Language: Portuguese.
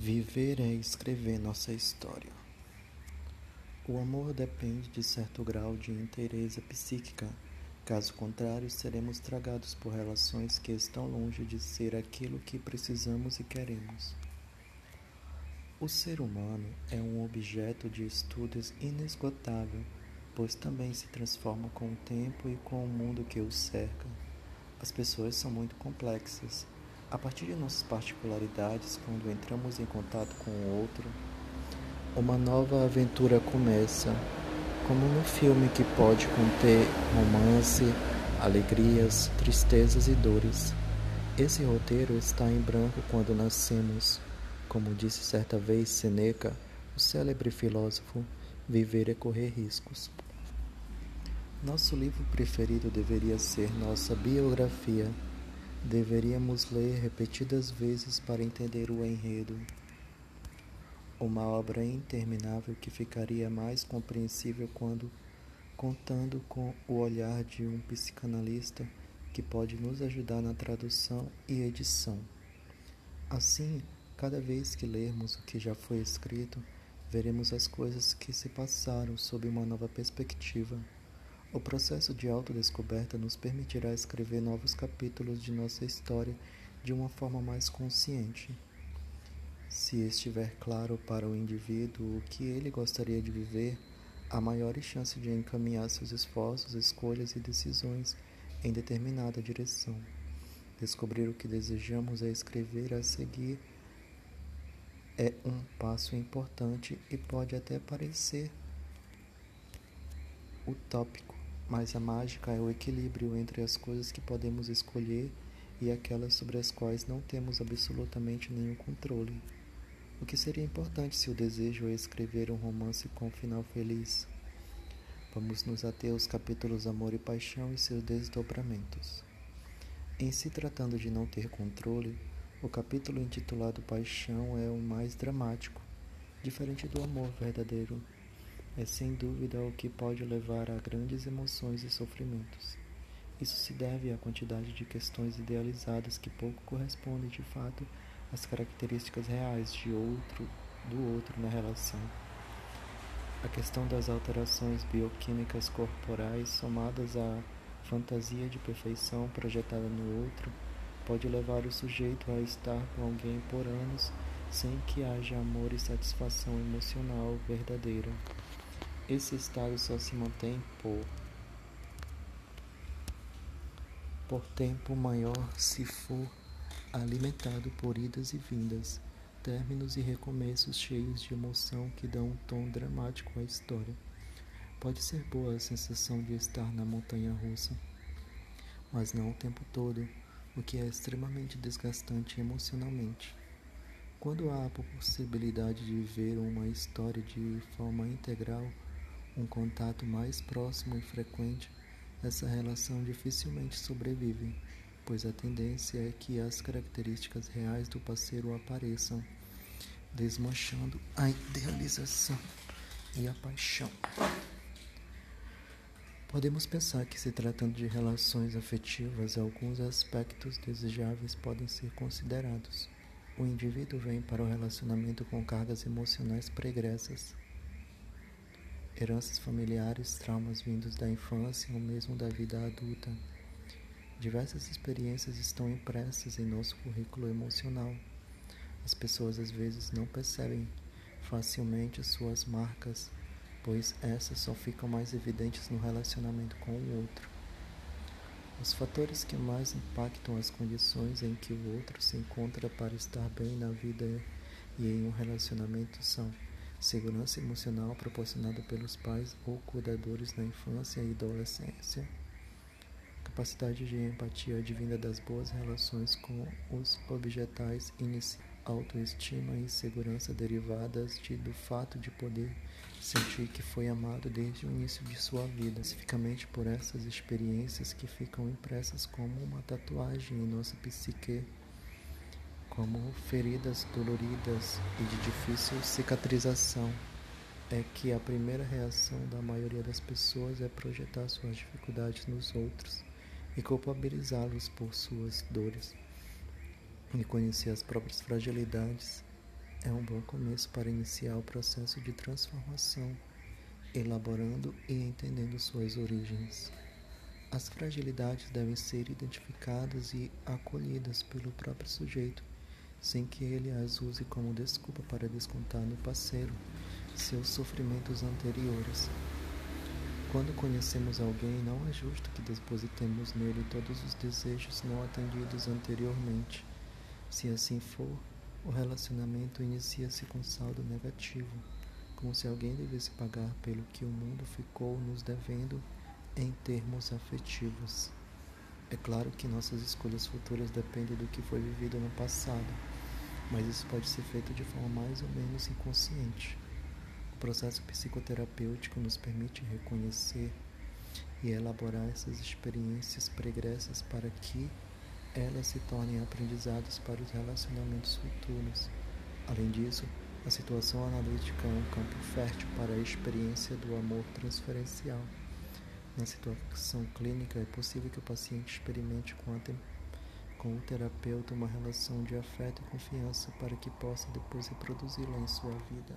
Viver é escrever nossa história. O amor depende de certo grau de inteireza psíquica. Caso contrário, seremos tragados por relações que estão longe de ser aquilo que precisamos e queremos. O ser humano é um objeto de estudos inesgotável, pois também se transforma com o tempo e com o mundo que o cerca. As pessoas são muito complexas a partir de nossas particularidades, quando entramos em contato com o outro, uma nova aventura começa, como no filme que pode conter romance, alegrias, tristezas e dores. Esse roteiro está em branco quando nascemos. Como disse certa vez Seneca, o célebre filósofo, viver é correr riscos. Nosso livro preferido deveria ser nossa biografia Deveríamos ler repetidas vezes para entender o enredo. Uma obra interminável que ficaria mais compreensível quando contando com o olhar de um psicanalista que pode nos ajudar na tradução e edição. Assim, cada vez que lermos o que já foi escrito, veremos as coisas que se passaram sob uma nova perspectiva. O processo de autodescoberta nos permitirá escrever novos capítulos de nossa história de uma forma mais consciente. Se estiver claro para o indivíduo o que ele gostaria de viver, há maiores chances de encaminhar seus esforços, escolhas e decisões em determinada direção. Descobrir o que desejamos é escrever a seguir é um passo importante e pode até parecer utópico mas a mágica é o equilíbrio entre as coisas que podemos escolher e aquelas sobre as quais não temos absolutamente nenhum controle. O que seria importante se o desejo é escrever um romance com um final feliz? Vamos nos ater aos capítulos Amor e Paixão e seus desdobramentos. Em se tratando de não ter controle, o capítulo intitulado Paixão é o mais dramático, diferente do amor verdadeiro é sem dúvida o que pode levar a grandes emoções e sofrimentos. Isso se deve à quantidade de questões idealizadas que pouco correspondem de fato às características reais de outro do outro na relação. A questão das alterações bioquímicas corporais somadas à fantasia de perfeição projetada no outro pode levar o sujeito a estar com alguém por anos sem que haja amor e satisfação emocional verdadeira. Esse estado só se mantém por por tempo maior se for alimentado por idas e vindas, términos e recomeços cheios de emoção que dão um tom dramático à história. Pode ser boa a sensação de estar na montanha russa, mas não o tempo todo, o que é extremamente desgastante emocionalmente. Quando há a possibilidade de viver uma história de forma integral, um contato mais próximo e frequente, essa relação dificilmente sobrevive, pois a tendência é que as características reais do parceiro apareçam, desmanchando a idealização e a paixão. Podemos pensar que, se tratando de relações afetivas, alguns aspectos desejáveis podem ser considerados. O indivíduo vem para o relacionamento com cargas emocionais pregressas heranças familiares, traumas vindos da infância ou mesmo da vida adulta. Diversas experiências estão impressas em nosso currículo emocional. As pessoas às vezes não percebem facilmente as suas marcas, pois essas só ficam mais evidentes no relacionamento com o outro. Os fatores que mais impactam as condições em que o outro se encontra para estar bem na vida e em um relacionamento são segurança emocional proporcionada pelos pais ou cuidadores na infância e adolescência, capacidade de empatia advinda das boas relações com os objetais iniciais, autoestima e segurança derivadas de, do fato de poder sentir que foi amado desde o início de sua vida, especificamente por essas experiências que ficam impressas como uma tatuagem em nossa psique como feridas doloridas e de difícil cicatrização, é que a primeira reação da maioria das pessoas é projetar suas dificuldades nos outros e culpabilizá-los por suas dores. E conhecer as próprias fragilidades é um bom começo para iniciar o processo de transformação, elaborando e entendendo suas origens. As fragilidades devem ser identificadas e acolhidas pelo próprio sujeito, sem que ele as use como desculpa para descontar no parceiro seus sofrimentos anteriores. Quando conhecemos alguém, não é justo que depositemos nele todos os desejos não atendidos anteriormente. Se assim for, o relacionamento inicia-se com saldo negativo, como se alguém devesse pagar pelo que o mundo ficou nos devendo em termos afetivos. É claro que nossas escolhas futuras dependem do que foi vivido no passado, mas isso pode ser feito de forma mais ou menos inconsciente. O processo psicoterapêutico nos permite reconhecer e elaborar essas experiências pregressas para que elas se tornem aprendizados para os relacionamentos futuros. Além disso, a situação analítica é um campo fértil para a experiência do amor transferencial. Na situação clínica, é possível que o paciente experimente com, a, com o terapeuta uma relação de afeto e confiança para que possa depois reproduzi-la em sua vida.